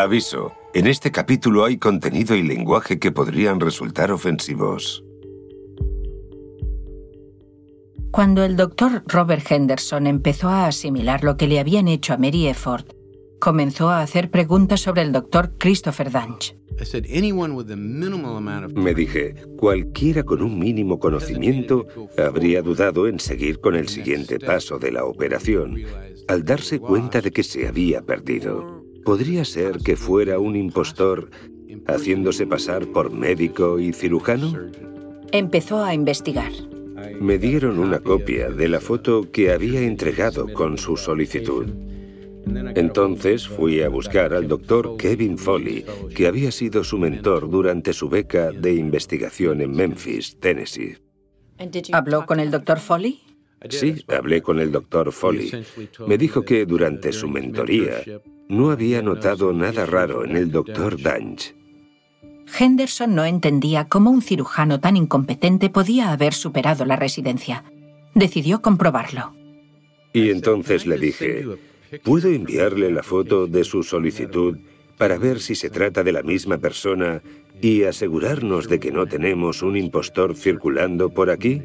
Aviso. En este capítulo hay contenido y lenguaje que podrían resultar ofensivos. Cuando el doctor Robert Henderson empezó a asimilar lo que le habían hecho a Mary Efford, comenzó a hacer preguntas sobre el doctor Christopher Dunge. Me dije, cualquiera con un mínimo conocimiento habría dudado en seguir con el siguiente paso de la operación, al darse cuenta de que se había perdido. ¿Podría ser que fuera un impostor haciéndose pasar por médico y cirujano? Empezó a investigar. Me dieron una copia de la foto que había entregado con su solicitud. Entonces fui a buscar al doctor Kevin Foley, que había sido su mentor durante su beca de investigación en Memphis, Tennessee. ¿Habló con el doctor Foley? Sí, hablé con el doctor Foley. Me dijo que durante su mentoría no había notado nada raro en el doctor Dunge. Henderson no entendía cómo un cirujano tan incompetente podía haber superado la residencia. Decidió comprobarlo. Y entonces le dije, ¿puedo enviarle la foto de su solicitud para ver si se trata de la misma persona y asegurarnos de que no tenemos un impostor circulando por aquí?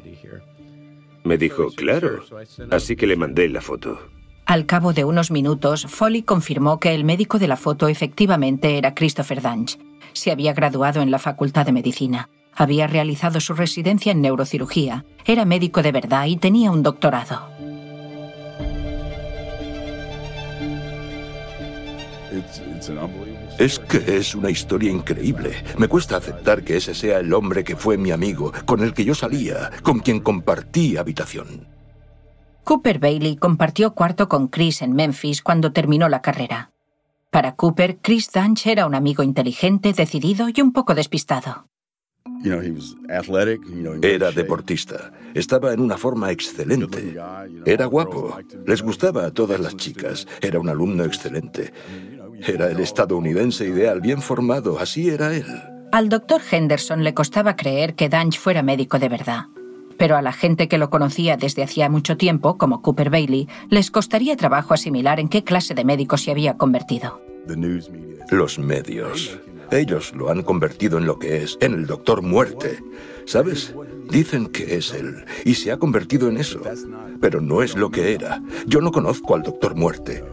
Me dijo, claro. Así que le mandé la foto. Al cabo de unos minutos, Foley confirmó que el médico de la foto efectivamente era Christopher Dunge. Se había graduado en la Facultad de Medicina. Había realizado su residencia en neurocirugía. Era médico de verdad y tenía un doctorado. Es que es una historia increíble. Me cuesta aceptar que ese sea el hombre que fue mi amigo, con el que yo salía, con quien compartí habitación. Cooper Bailey compartió cuarto con Chris en Memphis cuando terminó la carrera. Para Cooper, Chris Dunge era un amigo inteligente, decidido y un poco despistado. Era deportista. Estaba en una forma excelente. Era guapo. Les gustaba a todas las chicas. Era un alumno excelente. Era el estadounidense ideal, bien formado. Así era él. Al doctor Henderson le costaba creer que Dunge fuera médico de verdad. Pero a la gente que lo conocía desde hacía mucho tiempo, como Cooper Bailey, les costaría trabajo asimilar en qué clase de médico se había convertido. Los medios. Ellos lo han convertido en lo que es, en el doctor muerte. ¿Sabes? Dicen que es él, y se ha convertido en eso. Pero no es lo que era. Yo no conozco al doctor muerte.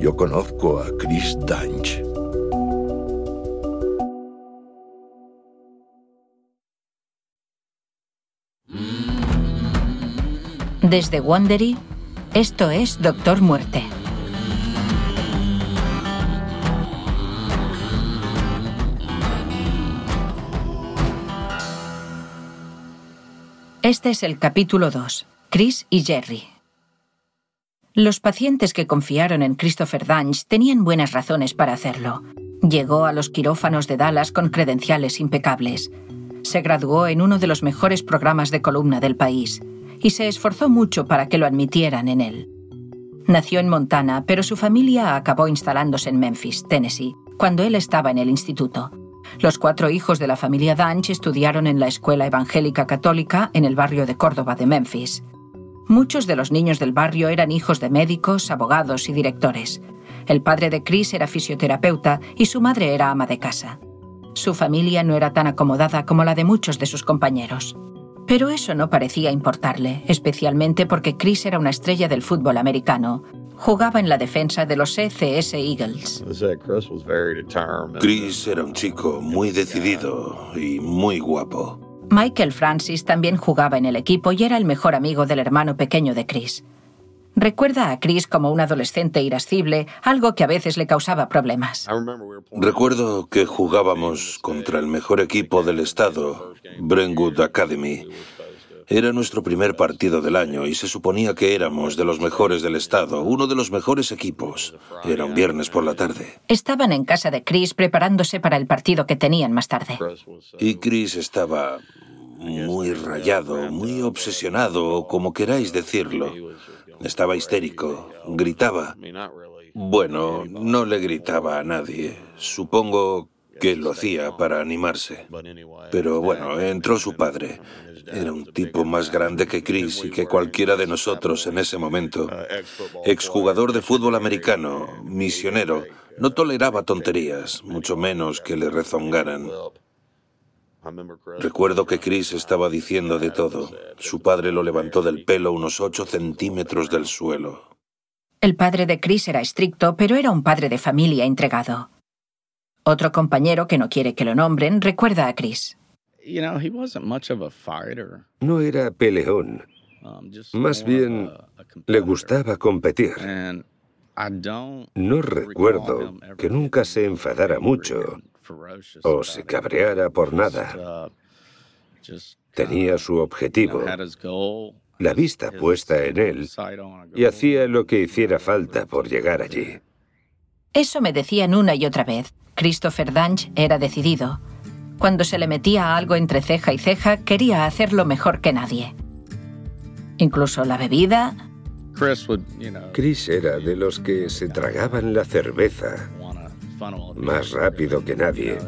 Yo conozco a Chris Dunge. Desde Wandery, esto es Doctor Muerte. Este es el capítulo 2, Chris y Jerry. Los pacientes que confiaron en Christopher Dunge tenían buenas razones para hacerlo. Llegó a los quirófanos de Dallas con credenciales impecables. Se graduó en uno de los mejores programas de columna del país y se esforzó mucho para que lo admitieran en él. Nació en Montana, pero su familia acabó instalándose en Memphis, Tennessee, cuando él estaba en el instituto. Los cuatro hijos de la familia Dunge estudiaron en la escuela evangélica católica en el barrio de Córdoba de Memphis. Muchos de los niños del barrio eran hijos de médicos, abogados y directores. El padre de Chris era fisioterapeuta y su madre era ama de casa. Su familia no era tan acomodada como la de muchos de sus compañeros. Pero eso no parecía importarle, especialmente porque Chris era una estrella del fútbol americano, Jugaba en la defensa de los ECS Eagles. Chris era un chico muy decidido y muy guapo. Michael Francis también jugaba en el equipo y era el mejor amigo del hermano pequeño de Chris. Recuerda a Chris como un adolescente irascible, algo que a veces le causaba problemas. Recuerdo que jugábamos contra el mejor equipo del estado, Brentwood Academy, era nuestro primer partido del año y se suponía que éramos de los mejores del estado, uno de los mejores equipos. Era un viernes por la tarde. Estaban en casa de Chris preparándose para el partido que tenían más tarde. Y Chris estaba muy rayado, muy obsesionado, como queráis decirlo. Estaba histérico, gritaba. Bueno, no le gritaba a nadie. Supongo que lo hacía para animarse. Pero bueno, entró su padre. Era un tipo más grande que Chris y que cualquiera de nosotros en ese momento. Exjugador de fútbol americano, misionero, no toleraba tonterías, mucho menos que le rezongaran. Recuerdo que Chris estaba diciendo de todo. Su padre lo levantó del pelo unos ocho centímetros del suelo. El padre de Chris era estricto, pero era un padre de familia entregado. Otro compañero que no quiere que lo nombren recuerda a Chris. No era peleón. Más bien, le gustaba competir. No recuerdo que nunca se enfadara mucho o se cabreara por nada. Tenía su objetivo, la vista puesta en él, y hacía lo que hiciera falta por llegar allí. Eso me decían una y otra vez. Christopher Danch era decidido. Cuando se le metía algo entre ceja y ceja, quería hacerlo mejor que nadie. Incluso la bebida. Chris era de los que se tragaban la cerveza más rápido que nadie.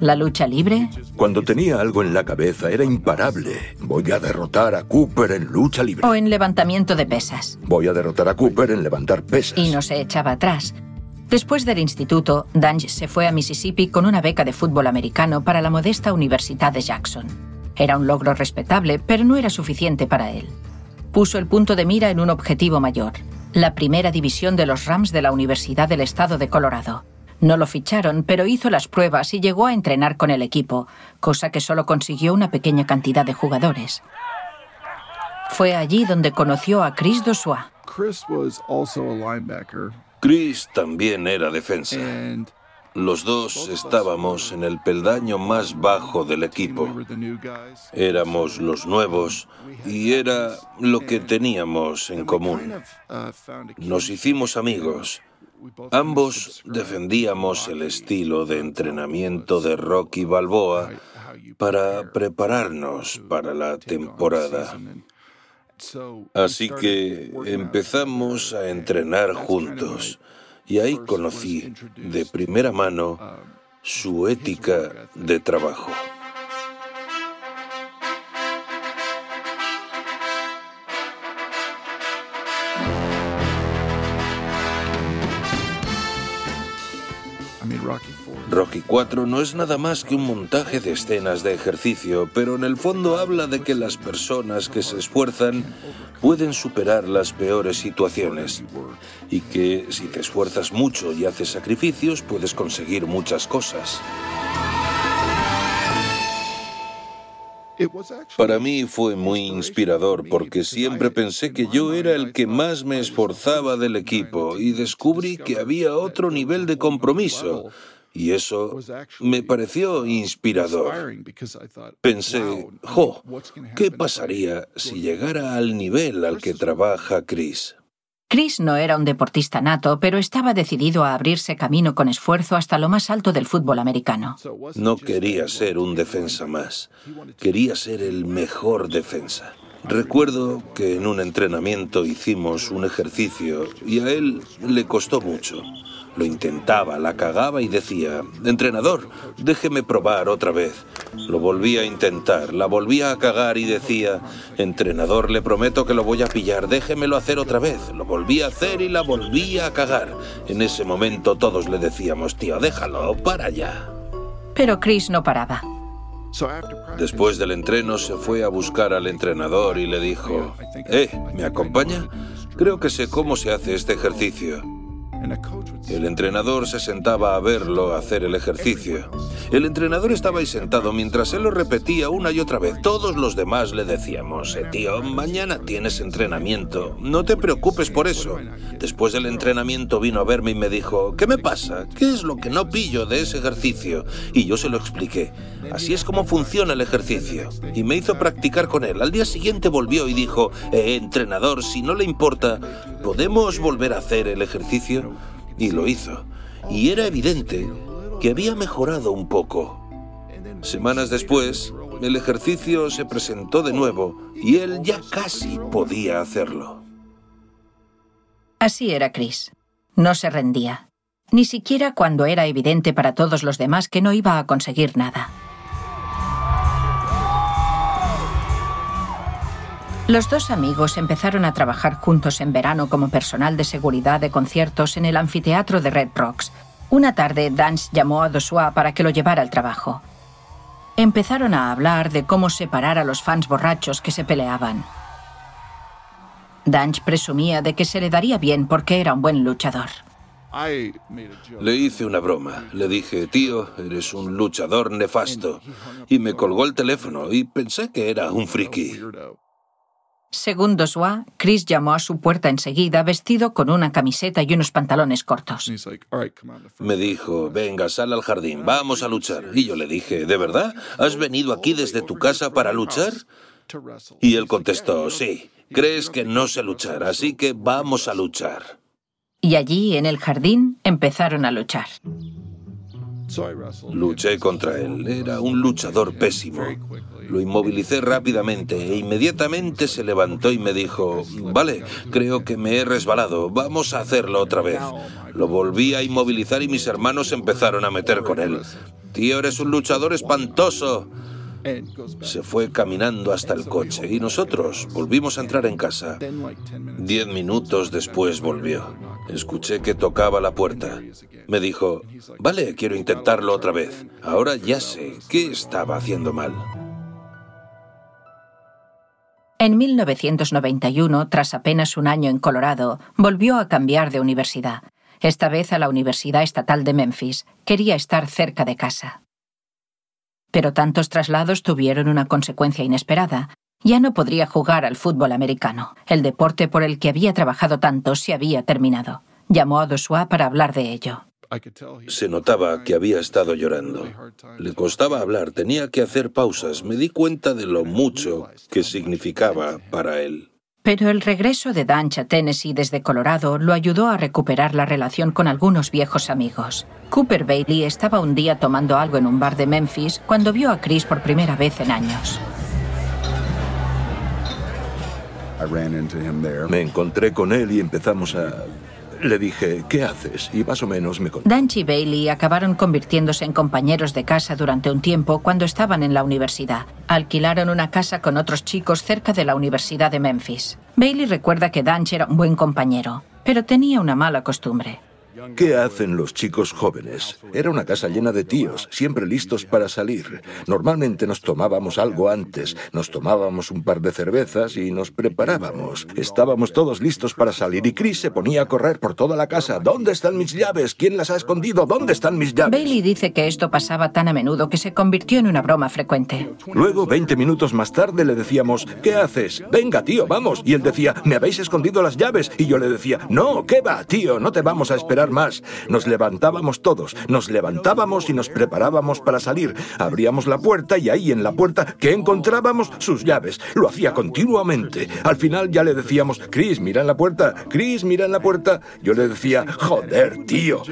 ¿La lucha libre? Cuando tenía algo en la cabeza era imparable. Voy a derrotar a Cooper en lucha libre. ¿O en levantamiento de pesas? Voy a derrotar a Cooper en levantar pesas. Y no se echaba atrás. Después del instituto, Dange se fue a Mississippi con una beca de fútbol americano para la modesta Universidad de Jackson. Era un logro respetable, pero no era suficiente para él. Puso el punto de mira en un objetivo mayor, la primera división de los Rams de la Universidad del Estado de Colorado. No lo ficharon, pero hizo las pruebas y llegó a entrenar con el equipo, cosa que solo consiguió una pequeña cantidad de jugadores. Fue allí donde conoció a Chris Dosua. Chris también era defensa. Los dos estábamos en el peldaño más bajo del equipo. Éramos los nuevos y era lo que teníamos en común. Nos hicimos amigos. Ambos defendíamos el estilo de entrenamiento de Rocky Balboa para prepararnos para la temporada. Así que empezamos a entrenar juntos y ahí conocí de primera mano su ética de trabajo. Rocky 4 no es nada más que un montaje de escenas de ejercicio, pero en el fondo habla de que las personas que se esfuerzan pueden superar las peores situaciones y que si te esfuerzas mucho y haces sacrificios puedes conseguir muchas cosas. Para mí fue muy inspirador porque siempre pensé que yo era el que más me esforzaba del equipo y descubrí que había otro nivel de compromiso y eso me pareció inspirador. Pensé, jo, ¿qué pasaría si llegara al nivel al que trabaja Chris? Chris no era un deportista nato, pero estaba decidido a abrirse camino con esfuerzo hasta lo más alto del fútbol americano. No quería ser un defensa más, quería ser el mejor defensa. Recuerdo que en un entrenamiento hicimos un ejercicio y a él le costó mucho. Lo intentaba, la cagaba y decía, entrenador, déjeme probar otra vez. Lo volvía a intentar, la volvía a cagar y decía, entrenador, le prometo que lo voy a pillar, déjemelo hacer otra vez. Lo volvía a hacer y la volvía a cagar. En ese momento todos le decíamos, tío, déjalo, para ya. Pero Chris no paraba. Después del entreno se fue a buscar al entrenador y le dijo, eh, ¿me acompaña? Creo que sé cómo se hace este ejercicio. El entrenador se sentaba a verlo hacer el ejercicio. El entrenador estaba ahí sentado mientras él lo repetía una y otra vez. Todos los demás le decíamos, eh, tío, mañana tienes entrenamiento. No te preocupes por eso. Después del entrenamiento vino a verme y me dijo, ¿qué me pasa? ¿Qué es lo que no pillo de ese ejercicio? Y yo se lo expliqué. Así es como funciona el ejercicio. Y me hizo practicar con él. Al día siguiente volvió y dijo, eh, entrenador, si no le importa, ¿podemos volver a hacer el ejercicio? Y lo hizo. Y era evidente que había mejorado un poco. Semanas después, el ejercicio se presentó de nuevo y él ya casi podía hacerlo. Así era Chris. No se rendía. ni siquiera cuando era evidente para todos los demás que no iba a conseguir nada. Los dos amigos empezaron a trabajar juntos en verano como personal de seguridad de conciertos en el anfiteatro de Red Rocks. Una tarde, Dance llamó a Dosua para que lo llevara al trabajo. Empezaron a hablar de cómo separar a los fans borrachos que se peleaban. Danch presumía de que se le daría bien porque era un buen luchador. Le hice una broma. Le dije, tío, eres un luchador nefasto. Y me colgó el teléfono y pensé que era un friki. Según Dosua, Chris llamó a su puerta enseguida vestido con una camiseta y unos pantalones cortos. Me dijo, venga, sal al jardín, vamos a luchar. Y yo le dije, ¿de verdad? ¿Has venido aquí desde tu casa para luchar? Y él contestó, sí, crees que no sé luchar, así que vamos a luchar. Y allí, en el jardín, empezaron a luchar. Luché contra él. Era un luchador pésimo. Lo inmovilicé rápidamente e inmediatamente se levantó y me dijo, vale, creo que me he resbalado, vamos a hacerlo otra vez. Lo volví a inmovilizar y mis hermanos empezaron a meter con él. Tío, eres un luchador espantoso. Se fue caminando hasta el coche y nosotros volvimos a entrar en casa. Diez minutos después volvió. Escuché que tocaba la puerta. Me dijo, vale, quiero intentarlo otra vez. Ahora ya sé qué estaba haciendo mal. En 1991, tras apenas un año en Colorado, volvió a cambiar de universidad, esta vez a la Universidad Estatal de Memphis. Quería estar cerca de casa. Pero tantos traslados tuvieron una consecuencia inesperada. Ya no podría jugar al fútbol americano. El deporte por el que había trabajado tanto se había terminado. Llamó a Dosua para hablar de ello. Se notaba que había estado llorando. Le costaba hablar, tenía que hacer pausas. Me di cuenta de lo mucho que significaba para él. Pero el regreso de Danch a Tennessee desde Colorado lo ayudó a recuperar la relación con algunos viejos amigos. Cooper Bailey estaba un día tomando algo en un bar de Memphis cuando vio a Chris por primera vez en años. Me encontré con él y empezamos a le dije, ¿qué haces? Y más o menos me contó. Danch y Bailey acabaron convirtiéndose en compañeros de casa durante un tiempo cuando estaban en la universidad. Alquilaron una casa con otros chicos cerca de la Universidad de Memphis. Bailey recuerda que Danch era un buen compañero, pero tenía una mala costumbre. ¿Qué hacen los chicos jóvenes? Era una casa llena de tíos, siempre listos para salir. Normalmente nos tomábamos algo antes, nos tomábamos un par de cervezas y nos preparábamos. Estábamos todos listos para salir y Chris se ponía a correr por toda la casa. ¿Dónde están mis llaves? ¿Quién las ha escondido? ¿Dónde están mis llaves? Bailey dice que esto pasaba tan a menudo que se convirtió en una broma frecuente. Luego, 20 minutos más tarde, le decíamos, ¿qué haces? Venga, tío, vamos. Y él decía, ¿me habéis escondido las llaves? Y yo le decía, no, ¿qué va, tío? No te vamos a esperar más. Nos levantábamos todos, nos levantábamos y nos preparábamos para salir. Abríamos la puerta y ahí en la puerta, ¿qué encontrábamos? Sus llaves. Lo hacía continuamente. Al final ya le decíamos, Chris, mira en la puerta, Chris, mira en la puerta. Yo le decía, joder, tío.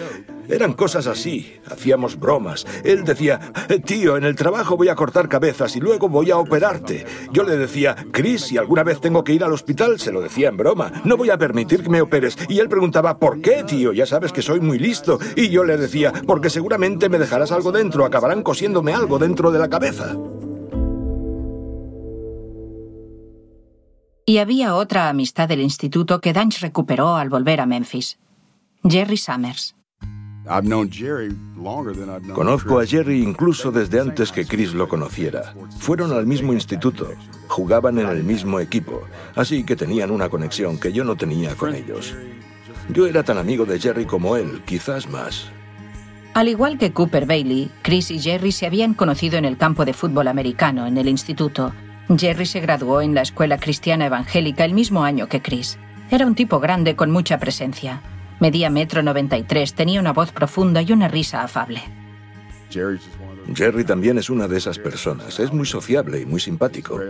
Eran cosas así. Hacíamos bromas. Él decía, tío, en el trabajo voy a cortar cabezas y luego voy a operarte. Yo le decía, Chris, si alguna vez tengo que ir al hospital, se lo decía en broma, no voy a permitir que me operes. Y él preguntaba, ¿por qué, tío? Ya sabes que soy muy listo. Y yo le decía, porque seguramente me dejarás algo dentro, acabarán cosiéndome algo dentro de la cabeza. Y había otra amistad del instituto que Danch recuperó al volver a Memphis. Jerry Summers. Conozco a Jerry incluso desde antes que Chris lo conociera. Fueron al mismo instituto, jugaban en el mismo equipo, así que tenían una conexión que yo no tenía con ellos. Yo era tan amigo de Jerry como él, quizás más. Al igual que Cooper Bailey, Chris y Jerry se habían conocido en el campo de fútbol americano, en el instituto. Jerry se graduó en la escuela cristiana evangélica el mismo año que Chris. Era un tipo grande con mucha presencia. Medía metro 93, tenía una voz profunda y una risa afable. Jerry también es una de esas personas. Es muy sociable y muy simpático.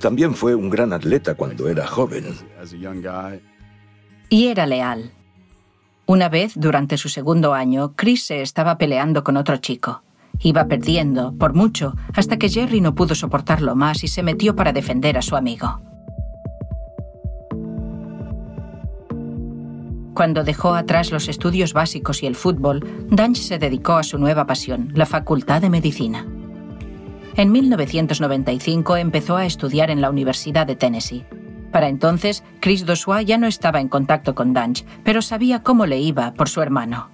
También fue un gran atleta cuando era joven. Y era leal. Una vez, durante su segundo año, Chris se estaba peleando con otro chico. Iba perdiendo, por mucho, hasta que Jerry no pudo soportarlo más y se metió para defender a su amigo. Cuando dejó atrás los estudios básicos y el fútbol, Dunge se dedicó a su nueva pasión, la Facultad de Medicina. En 1995 empezó a estudiar en la Universidad de Tennessee. Para entonces, Chris Dossois ya no estaba en contacto con Dunge, pero sabía cómo le iba por su hermano.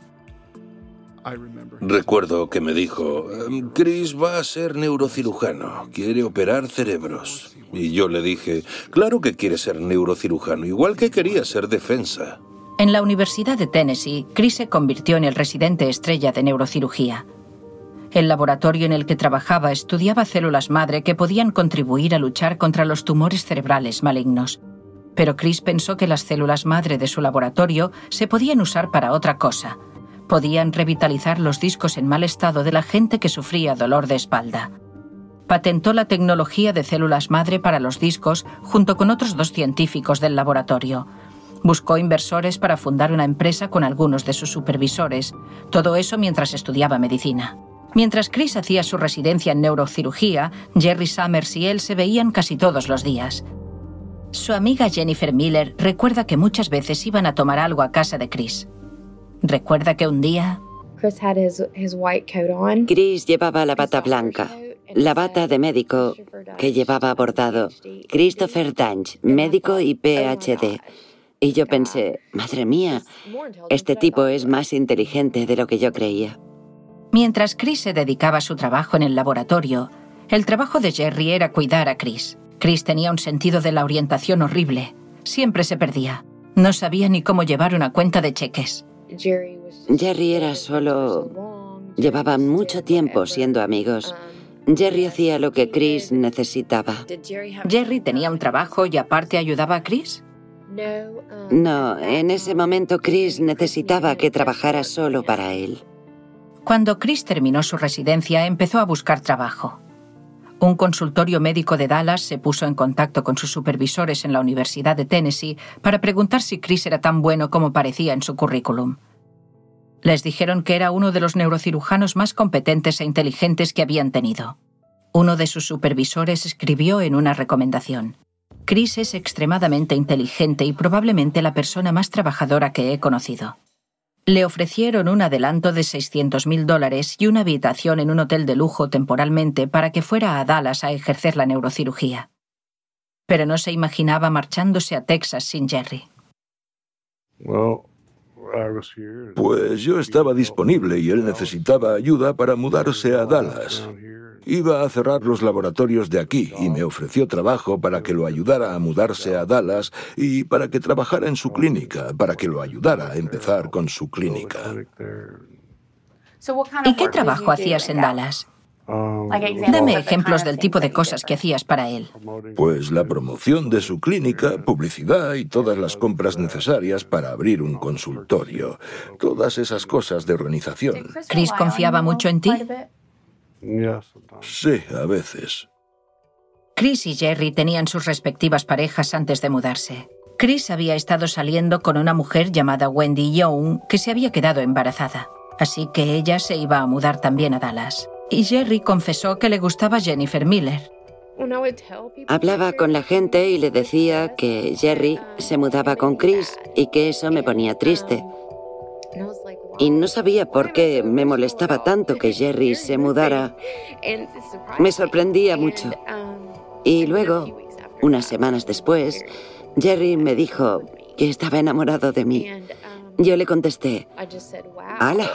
Recuerdo que me dijo, em, Chris va a ser neurocirujano, quiere operar cerebros. Y yo le dije, claro que quiere ser neurocirujano, igual que quería ser defensa. En la Universidad de Tennessee, Chris se convirtió en el residente estrella de neurocirugía. El laboratorio en el que trabajaba estudiaba células madre que podían contribuir a luchar contra los tumores cerebrales malignos. Pero Chris pensó que las células madre de su laboratorio se podían usar para otra cosa. Podían revitalizar los discos en mal estado de la gente que sufría dolor de espalda. Patentó la tecnología de células madre para los discos junto con otros dos científicos del laboratorio. Buscó inversores para fundar una empresa con algunos de sus supervisores, todo eso mientras estudiaba medicina. Mientras Chris hacía su residencia en neurocirugía, Jerry Summers y él se veían casi todos los días. Su amiga Jennifer Miller recuerda que muchas veces iban a tomar algo a casa de Chris. Recuerda que un día... Chris llevaba la bata blanca, la bata de médico que llevaba bordado. Christopher Danch, médico y PhD. Y yo pensé, madre mía, este tipo es más inteligente de lo que yo creía. Mientras Chris se dedicaba a su trabajo en el laboratorio, el trabajo de Jerry era cuidar a Chris. Chris tenía un sentido de la orientación horrible. Siempre se perdía. No sabía ni cómo llevar una cuenta de cheques. Jerry era solo... Llevaba mucho tiempo siendo amigos. Jerry hacía lo que Chris necesitaba. ¿Jerry tenía un trabajo y aparte ayudaba a Chris? No, en ese momento Chris necesitaba que trabajara solo para él. Cuando Chris terminó su residencia, empezó a buscar trabajo. Un consultorio médico de Dallas se puso en contacto con sus supervisores en la Universidad de Tennessee para preguntar si Chris era tan bueno como parecía en su currículum. Les dijeron que era uno de los neurocirujanos más competentes e inteligentes que habían tenido. Uno de sus supervisores escribió en una recomendación. Chris es extremadamente inteligente y probablemente la persona más trabajadora que he conocido. Le ofrecieron un adelanto de 600 mil dólares y una habitación en un hotel de lujo temporalmente para que fuera a Dallas a ejercer la neurocirugía. Pero no se imaginaba marchándose a Texas sin Jerry. Pues yo estaba disponible y él necesitaba ayuda para mudarse a Dallas. Iba a cerrar los laboratorios de aquí y me ofreció trabajo para que lo ayudara a mudarse a Dallas y para que trabajara en su clínica, para que lo ayudara a empezar con su clínica. ¿Y qué trabajo hacías en Dallas? Dame ejemplos del tipo de cosas que hacías para él. Pues la promoción de su clínica, publicidad y todas las compras necesarias para abrir un consultorio. Todas esas cosas de organización. ¿Chris confiaba mucho en ti? Sí, a veces. Chris y Jerry tenían sus respectivas parejas antes de mudarse. Chris había estado saliendo con una mujer llamada Wendy Young que se había quedado embarazada, así que ella se iba a mudar también a Dallas. Y Jerry confesó que le gustaba Jennifer Miller. Hablaba con la gente y le decía que Jerry se mudaba con Chris y que eso me ponía triste. Y no sabía por qué me molestaba tanto que Jerry se mudara. Me sorprendía mucho. Y luego, unas semanas después, Jerry me dijo que estaba enamorado de mí. Yo le contesté, ¡Hala!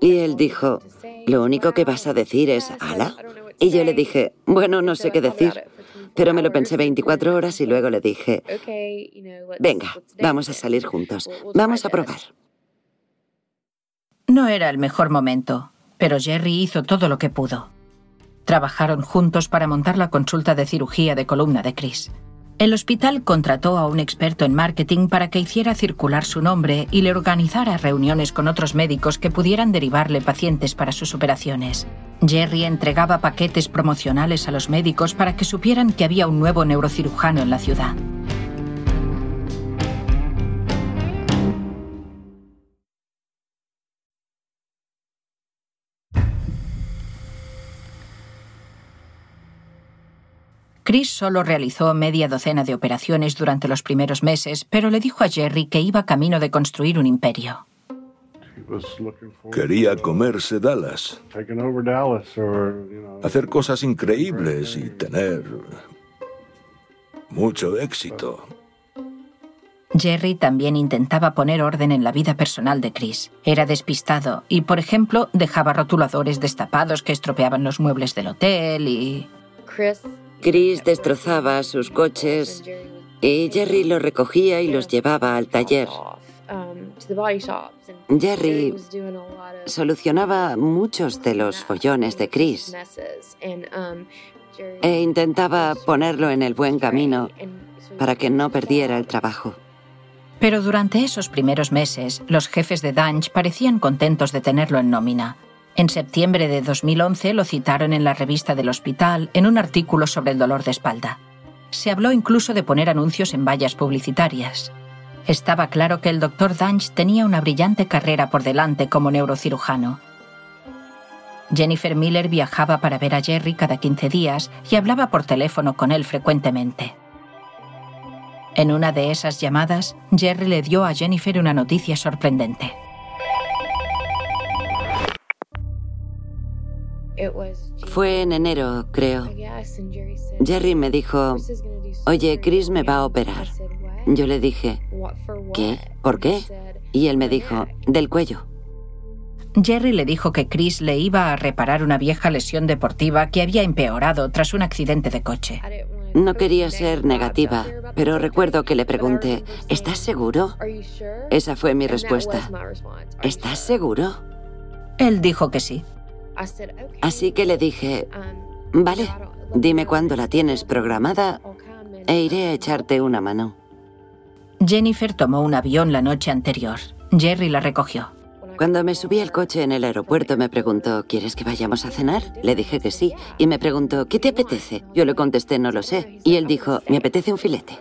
Y él dijo, lo único que vas a decir es ¡Hala! Y yo le dije, bueno, no sé qué decir. Pero me lo pensé 24 horas y luego le dije, venga, vamos a salir juntos, vamos a probar. No era el mejor momento, pero Jerry hizo todo lo que pudo. Trabajaron juntos para montar la consulta de cirugía de columna de Chris. El hospital contrató a un experto en marketing para que hiciera circular su nombre y le organizara reuniones con otros médicos que pudieran derivarle pacientes para sus operaciones. Jerry entregaba paquetes promocionales a los médicos para que supieran que había un nuevo neurocirujano en la ciudad. Chris solo realizó media docena de operaciones durante los primeros meses, pero le dijo a Jerry que iba camino de construir un imperio. Quería comerse Dallas, hacer cosas increíbles y tener mucho éxito. Jerry también intentaba poner orden en la vida personal de Chris. Era despistado y, por ejemplo, dejaba rotuladores destapados que estropeaban los muebles del hotel y... Chris destrozaba sus coches y Jerry los recogía y los llevaba al taller. Jerry solucionaba muchos de los follones de Chris e intentaba ponerlo en el buen camino para que no perdiera el trabajo. Pero durante esos primeros meses, los jefes de Danch parecían contentos de tenerlo en nómina. En septiembre de 2011 lo citaron en la revista del hospital en un artículo sobre el dolor de espalda. Se habló incluso de poner anuncios en vallas publicitarias. Estaba claro que el doctor Danch tenía una brillante carrera por delante como neurocirujano. Jennifer Miller viajaba para ver a Jerry cada 15 días y hablaba por teléfono con él frecuentemente. En una de esas llamadas, Jerry le dio a Jennifer una noticia sorprendente. Fue en enero, creo. Jerry me dijo, oye, Chris me va a operar. Yo le dije, ¿qué? ¿Por qué? Y él me dijo, del cuello. Jerry le dijo que Chris le iba a reparar una vieja lesión deportiva que había empeorado tras un accidente de coche. No quería ser negativa, pero recuerdo que le pregunté, ¿estás seguro? Esa fue mi respuesta. ¿Estás seguro? Él dijo que sí. Así que le dije, vale, dime cuándo la tienes programada e iré a echarte una mano. Jennifer tomó un avión la noche anterior. Jerry la recogió. Cuando me subí al coche en el aeropuerto me preguntó, ¿quieres que vayamos a cenar? Le dije que sí. Y me preguntó, ¿qué te apetece? Yo le contesté, no lo sé. Y él dijo, me apetece un filete.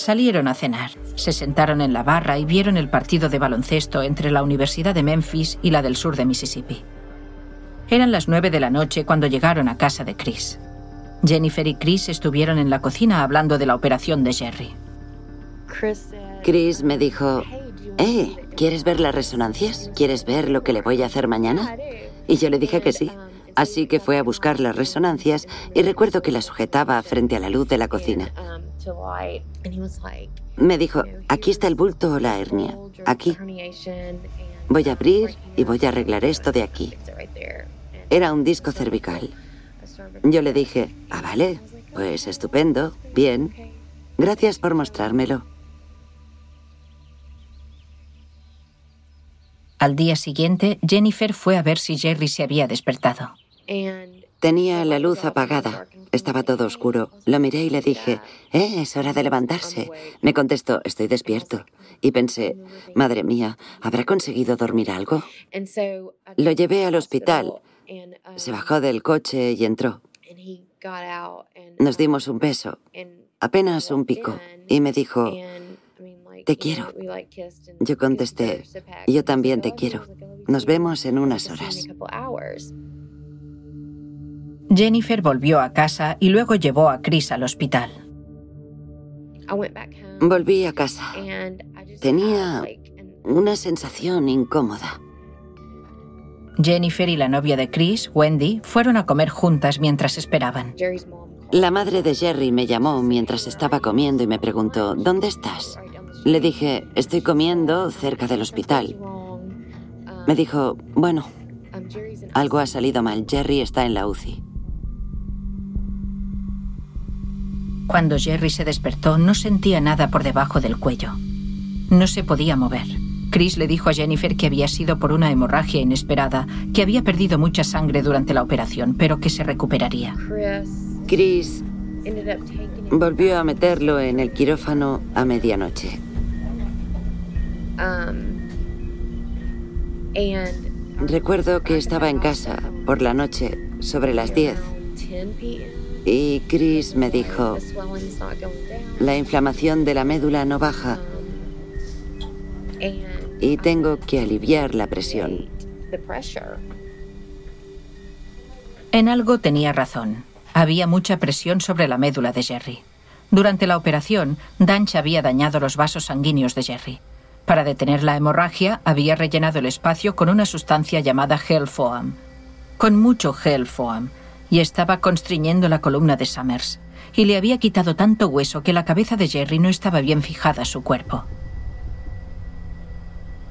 Salieron a cenar. Se sentaron en la barra y vieron el partido de baloncesto entre la Universidad de Memphis y la del sur de Mississippi. Eran las nueve de la noche cuando llegaron a casa de Chris. Jennifer y Chris estuvieron en la cocina hablando de la operación de Jerry. Chris me dijo, eh, ¿quieres ver las resonancias? ¿Quieres ver lo que le voy a hacer mañana? Y yo le dije que sí. Así que fue a buscar las resonancias y recuerdo que la sujetaba frente a la luz de la cocina. Me dijo, aquí está el bulto o la hernia. Aquí. Voy a abrir y voy a arreglar esto de aquí. Era un disco cervical. Yo le dije, ah, vale, pues estupendo, bien. Gracias por mostrármelo. Al día siguiente, Jennifer fue a ver si Jerry se había despertado. Tenía la luz apagada. Estaba todo oscuro. Lo miré y le dije, eh, es hora de levantarse. Me contestó, estoy despierto. Y pensé, madre mía, ¿habrá conseguido dormir algo? Lo llevé al hospital. Se bajó del coche y entró. Nos dimos un beso, apenas un pico, y me dijo, te quiero. Yo contesté, yo también te quiero. Nos vemos en unas horas. Jennifer volvió a casa y luego llevó a Chris al hospital. Volví a casa. Tenía una sensación incómoda. Jennifer y la novia de Chris, Wendy, fueron a comer juntas mientras esperaban. La madre de Jerry me llamó mientras estaba comiendo y me preguntó, ¿dónde estás? Le dije, estoy comiendo cerca del hospital. Me dijo, bueno, algo ha salido mal. Jerry está en la UCI. Cuando Jerry se despertó, no sentía nada por debajo del cuello. No se podía mover. Chris le dijo a Jennifer que había sido por una hemorragia inesperada, que había perdido mucha sangre durante la operación, pero que se recuperaría. Chris volvió a meterlo en el quirófano a medianoche. Recuerdo que estaba en casa por la noche, sobre las 10. Y Chris me dijo, la inflamación de la médula no baja y tengo que aliviar la presión. En algo tenía razón. Había mucha presión sobre la médula de Jerry. Durante la operación, Danch había dañado los vasos sanguíneos de Jerry. Para detener la hemorragia, había rellenado el espacio con una sustancia llamada gel foam. Con mucho gel foam. Y estaba constriñendo la columna de Summers. Y le había quitado tanto hueso que la cabeza de Jerry no estaba bien fijada a su cuerpo.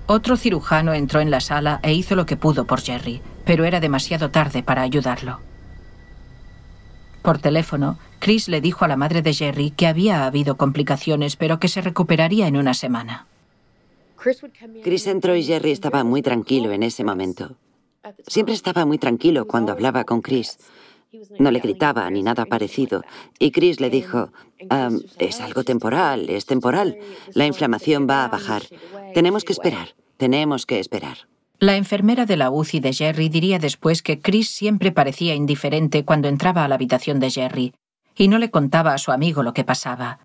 Otro cirujano entró en la sala e hizo lo que pudo por Jerry, pero era demasiado tarde para ayudarlo. Por teléfono, Chris le dijo a la madre de Jerry que había habido complicaciones, pero que se recuperaría en una semana. Chris entró y Jerry estaba muy tranquilo en ese momento. Siempre estaba muy tranquilo cuando hablaba con Chris. No le gritaba ni nada parecido. Y Chris le dijo, es algo temporal, es temporal. La inflamación va a bajar. Tenemos que esperar, tenemos que esperar. La enfermera de la UCI de Jerry diría después que Chris siempre parecía indiferente cuando entraba a la habitación de Jerry y no le contaba a su amigo lo que pasaba.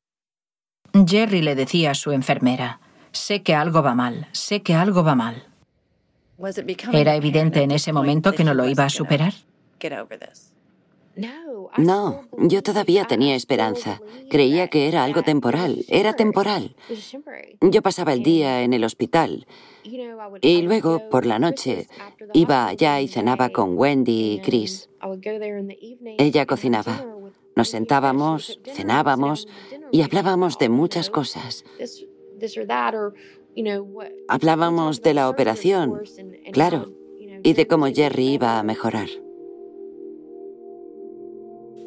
Jerry le decía a su enfermera, sé que algo va mal, sé que algo va mal. ¿Era evidente en ese momento que no lo iba a superar? No, yo todavía tenía esperanza. Creía que era algo temporal, era temporal. Yo pasaba el día en el hospital y luego, por la noche, iba allá y cenaba con Wendy y Chris. Ella cocinaba. Nos sentábamos, cenábamos y hablábamos de muchas cosas. Hablábamos de la operación, claro, y de cómo Jerry iba a mejorar.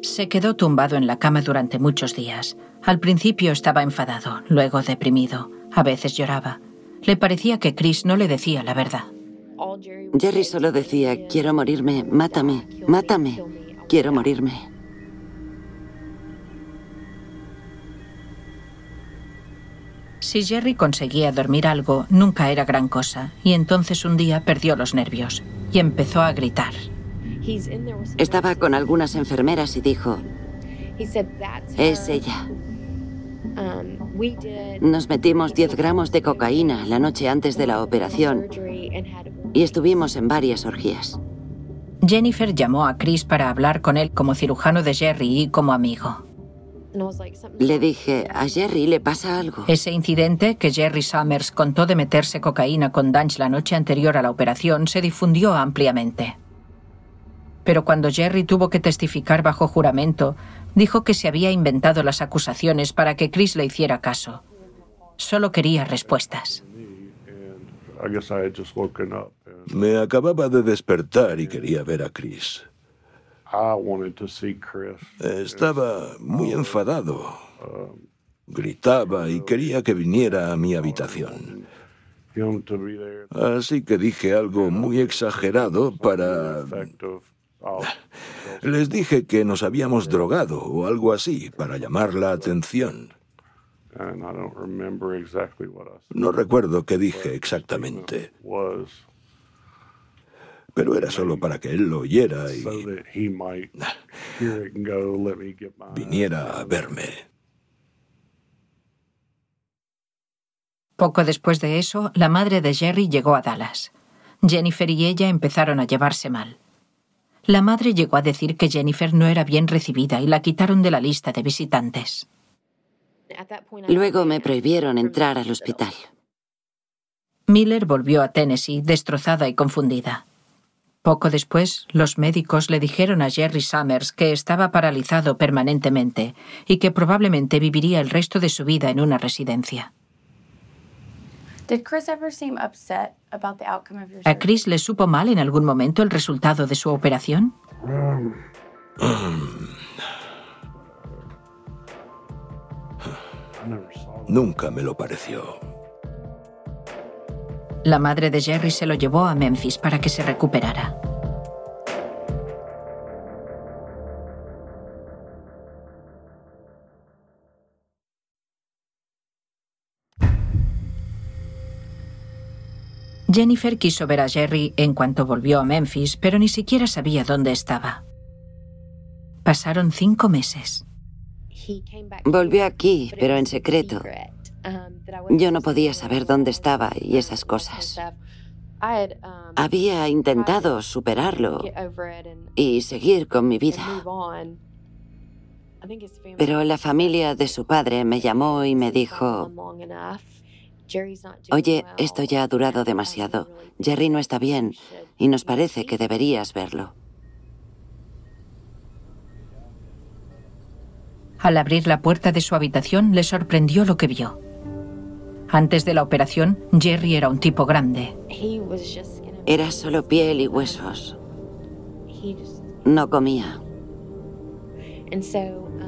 Se quedó tumbado en la cama durante muchos días. Al principio estaba enfadado, luego deprimido. A veces lloraba. Le parecía que Chris no le decía la verdad. Jerry solo decía, quiero morirme, mátame, mátame, quiero morirme. Si Jerry conseguía dormir algo, nunca era gran cosa, y entonces un día perdió los nervios y empezó a gritar. Estaba con algunas enfermeras y dijo, es ella. Nos metimos 10 gramos de cocaína la noche antes de la operación y estuvimos en varias orgías. Jennifer llamó a Chris para hablar con él como cirujano de Jerry y como amigo. Le dije, a Jerry le pasa algo. Ese incidente que Jerry Summers contó de meterse cocaína con Dunch la noche anterior a la operación se difundió ampliamente. Pero cuando Jerry tuvo que testificar bajo juramento, dijo que se había inventado las acusaciones para que Chris le hiciera caso. Solo quería respuestas. Me acababa de despertar y quería ver a Chris. Estaba muy enfadado. Gritaba y quería que viniera a mi habitación. Así que dije algo muy exagerado para les dije que nos habíamos drogado o algo así para llamar la atención. No recuerdo qué dije exactamente. Pero era solo para que él lo oyera y viniera a verme. Poco después de eso, la madre de Jerry llegó a Dallas. Jennifer y ella empezaron a llevarse mal. La madre llegó a decir que Jennifer no era bien recibida y la quitaron de la lista de visitantes. Luego me prohibieron entrar al hospital. Miller volvió a Tennessee destrozada y confundida. Poco después, los médicos le dijeron a Jerry Summers que estaba paralizado permanentemente y que probablemente viviría el resto de su vida en una residencia. ¿A Chris le supo mal en algún momento el resultado de su operación? Nunca me lo pareció. La madre de Jerry se lo llevó a Memphis para que se recuperara. Jennifer quiso ver a Jerry en cuanto volvió a Memphis, pero ni siquiera sabía dónde estaba. Pasaron cinco meses. Volvió aquí, pero en secreto. Yo no podía saber dónde estaba y esas cosas. Había intentado superarlo y seguir con mi vida. Pero la familia de su padre me llamó y me dijo, oye, esto ya ha durado demasiado. Jerry no está bien y nos parece que deberías verlo. Al abrir la puerta de su habitación le sorprendió lo que vio. Antes de la operación, Jerry era un tipo grande. Era solo piel y huesos. No comía.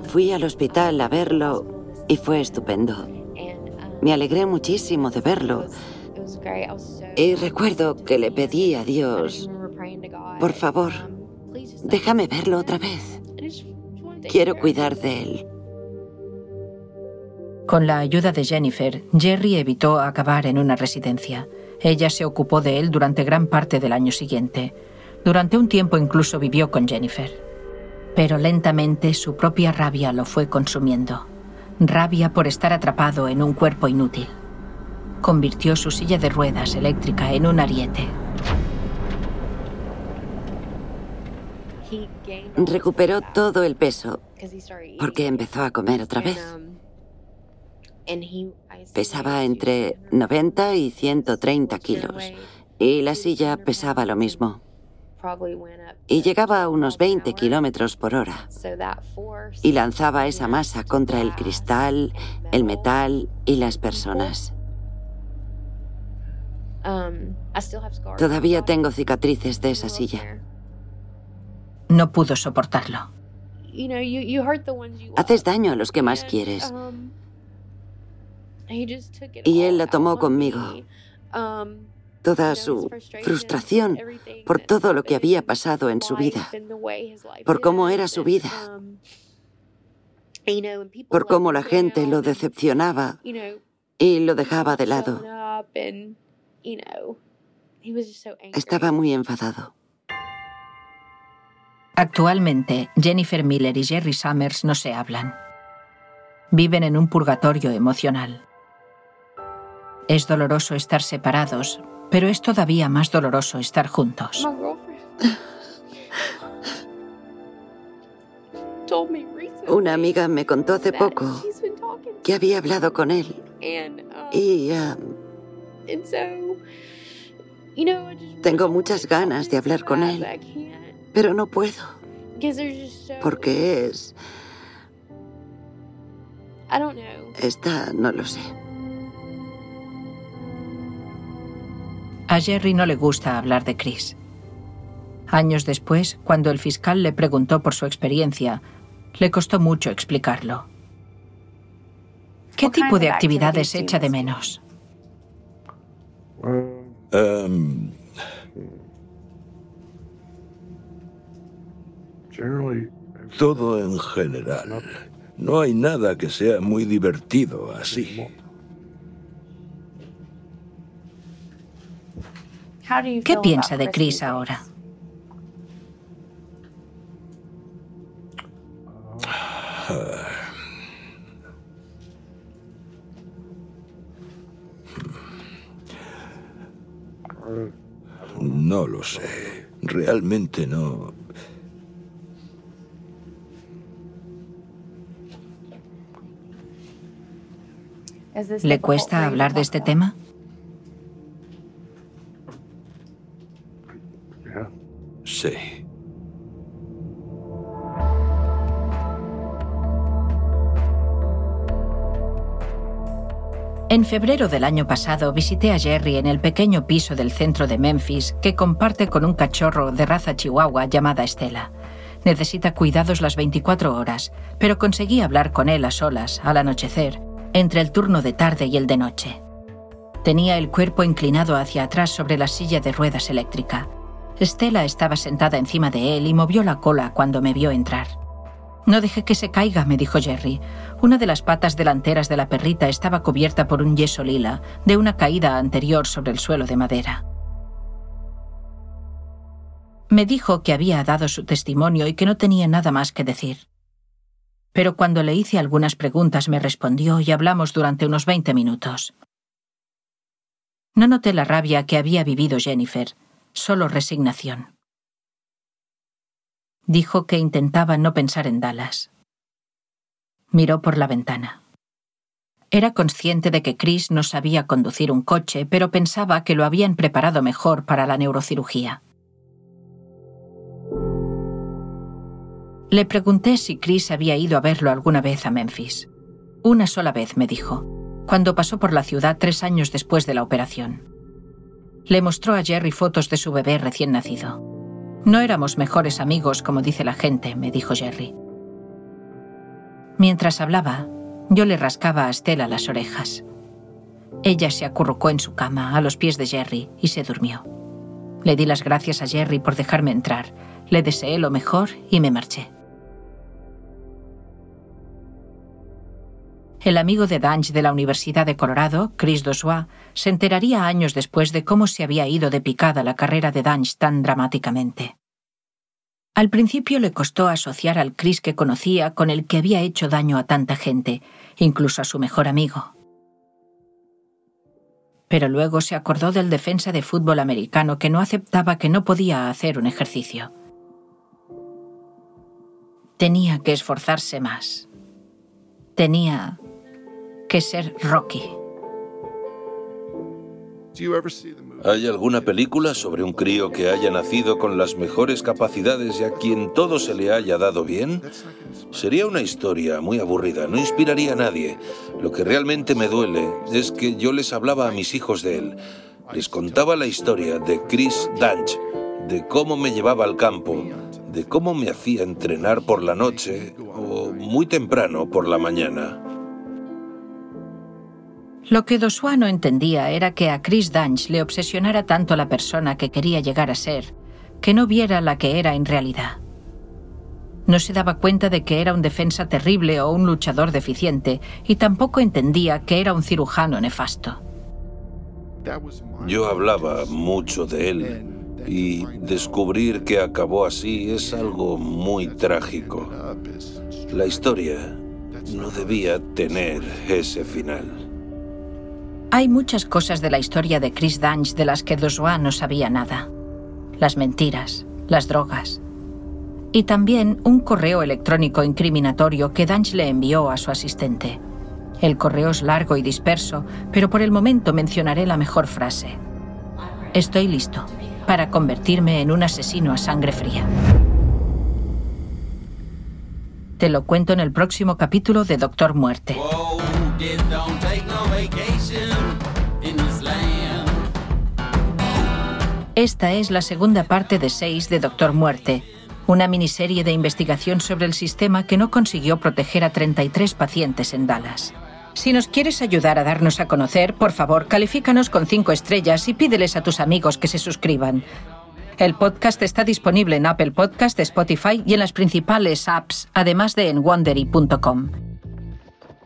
Fui al hospital a verlo y fue estupendo. Me alegré muchísimo de verlo. Y recuerdo que le pedí a Dios, por favor, déjame verlo otra vez. Quiero cuidar de él. Con la ayuda de Jennifer, Jerry evitó acabar en una residencia. Ella se ocupó de él durante gran parte del año siguiente. Durante un tiempo incluso vivió con Jennifer. Pero lentamente su propia rabia lo fue consumiendo. Rabia por estar atrapado en un cuerpo inútil. Convirtió su silla de ruedas eléctrica en un ariete. Recuperó todo el peso porque empezó a comer otra vez. Pesaba entre 90 y 130 kilos y la silla pesaba lo mismo. Y llegaba a unos 20 kilómetros por hora. Y lanzaba esa masa contra el cristal, el metal y las personas. Todavía tengo cicatrices de esa silla. No pudo soportarlo. Haces daño a los que más quieres. Y él la tomó conmigo. Toda su frustración por todo lo que había pasado en su vida, por cómo era su vida, por cómo la gente lo decepcionaba y lo dejaba de lado. Estaba muy enfadado. Actualmente, Jennifer Miller y Jerry Summers no se hablan. Viven en un purgatorio emocional. Es doloroso estar separados, pero es todavía más doloroso estar juntos. Una amiga me contó hace poco que había hablado con él. Y... Um, tengo muchas ganas de hablar con él, pero no puedo. Porque es... Esta no lo sé. A Jerry no le gusta hablar de Chris. Años después, cuando el fiscal le preguntó por su experiencia, le costó mucho explicarlo. ¿Qué tipo de actividades echa de menos? Em, todo en general. No hay nada que sea muy divertido así. ¿Qué piensa de Chris ahora? No lo sé. Realmente no. ¿Le cuesta hablar de este tema? En febrero del año pasado visité a Jerry en el pequeño piso del centro de Memphis que comparte con un cachorro de raza chihuahua llamada Estela. Necesita cuidados las 24 horas, pero conseguí hablar con él a solas, al anochecer, entre el turno de tarde y el de noche. Tenía el cuerpo inclinado hacia atrás sobre la silla de ruedas eléctrica. Estela estaba sentada encima de él y movió la cola cuando me vio entrar. No deje que se caiga, me dijo Jerry. Una de las patas delanteras de la perrita estaba cubierta por un yeso lila, de una caída anterior sobre el suelo de madera. Me dijo que había dado su testimonio y que no tenía nada más que decir. Pero cuando le hice algunas preguntas me respondió y hablamos durante unos 20 minutos. No noté la rabia que había vivido Jennifer, solo resignación. Dijo que intentaba no pensar en Dallas. Miró por la ventana. Era consciente de que Chris no sabía conducir un coche, pero pensaba que lo habían preparado mejor para la neurocirugía. Le pregunté si Chris había ido a verlo alguna vez a Memphis. Una sola vez, me dijo, cuando pasó por la ciudad tres años después de la operación. Le mostró a Jerry fotos de su bebé recién nacido. No éramos mejores amigos, como dice la gente, me dijo Jerry. Mientras hablaba, yo le rascaba a Estela las orejas. Ella se acurrucó en su cama, a los pies de Jerry, y se durmió. Le di las gracias a Jerry por dejarme entrar, le deseé lo mejor y me marché. El amigo de Dange de la Universidad de Colorado, Chris Dossois, se enteraría años después de cómo se había ido de picada la carrera de Dange tan dramáticamente. Al principio le costó asociar al Chris que conocía con el que había hecho daño a tanta gente, incluso a su mejor amigo. Pero luego se acordó del defensa de fútbol americano que no aceptaba que no podía hacer un ejercicio. Tenía que esforzarse más. Tenía que ser Rocky. ¿Hay alguna película sobre un crío que haya nacido con las mejores capacidades y a quien todo se le haya dado bien? Sería una historia muy aburrida, no inspiraría a nadie. Lo que realmente me duele es que yo les hablaba a mis hijos de él. Les contaba la historia de Chris Danch, de cómo me llevaba al campo, de cómo me hacía entrenar por la noche o muy temprano por la mañana. Lo que Dosua no entendía era que a Chris Danch le obsesionara tanto la persona que quería llegar a ser, que no viera la que era en realidad. No se daba cuenta de que era un defensa terrible o un luchador deficiente, y tampoco entendía que era un cirujano nefasto. Yo hablaba mucho de él, y descubrir que acabó así es algo muy trágico. La historia no debía tener ese final. Hay muchas cosas de la historia de Chris Dange de las que Dosua no sabía nada. Las mentiras, las drogas. Y también un correo electrónico incriminatorio que Dange le envió a su asistente. El correo es largo y disperso, pero por el momento mencionaré la mejor frase. Estoy listo para convertirme en un asesino a sangre fría. Te lo cuento en el próximo capítulo de Doctor Muerte. Esta es la segunda parte de seis de Doctor Muerte, una miniserie de investigación sobre el sistema que no consiguió proteger a 33 pacientes en Dallas. Si nos quieres ayudar a darnos a conocer, por favor, califícanos con cinco estrellas y pídeles a tus amigos que se suscriban. El podcast está disponible en Apple Podcast, Spotify y en las principales apps, además de en wondery.com.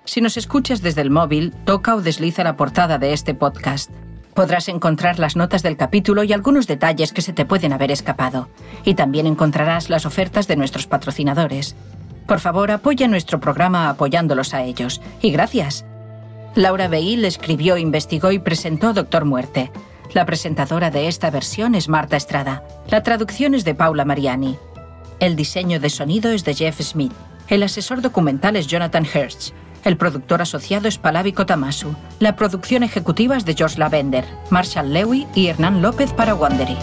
Si nos escuchas desde el móvil, toca o desliza la portada de este podcast. Podrás encontrar las notas del capítulo y algunos detalles que se te pueden haber escapado. Y también encontrarás las ofertas de nuestros patrocinadores. Por favor, apoya nuestro programa apoyándolos a ellos. Y gracias. Laura Beil escribió, investigó y presentó Doctor Muerte. La presentadora de esta versión es Marta Estrada. La traducción es de Paula Mariani. El diseño de sonido es de Jeff Smith. El asesor documental es Jonathan Hirsch. El productor asociado es Palavi Kotamasu. La producción ejecutiva es de George Lavender, Marshall Lewy y Hernán López para Wandery.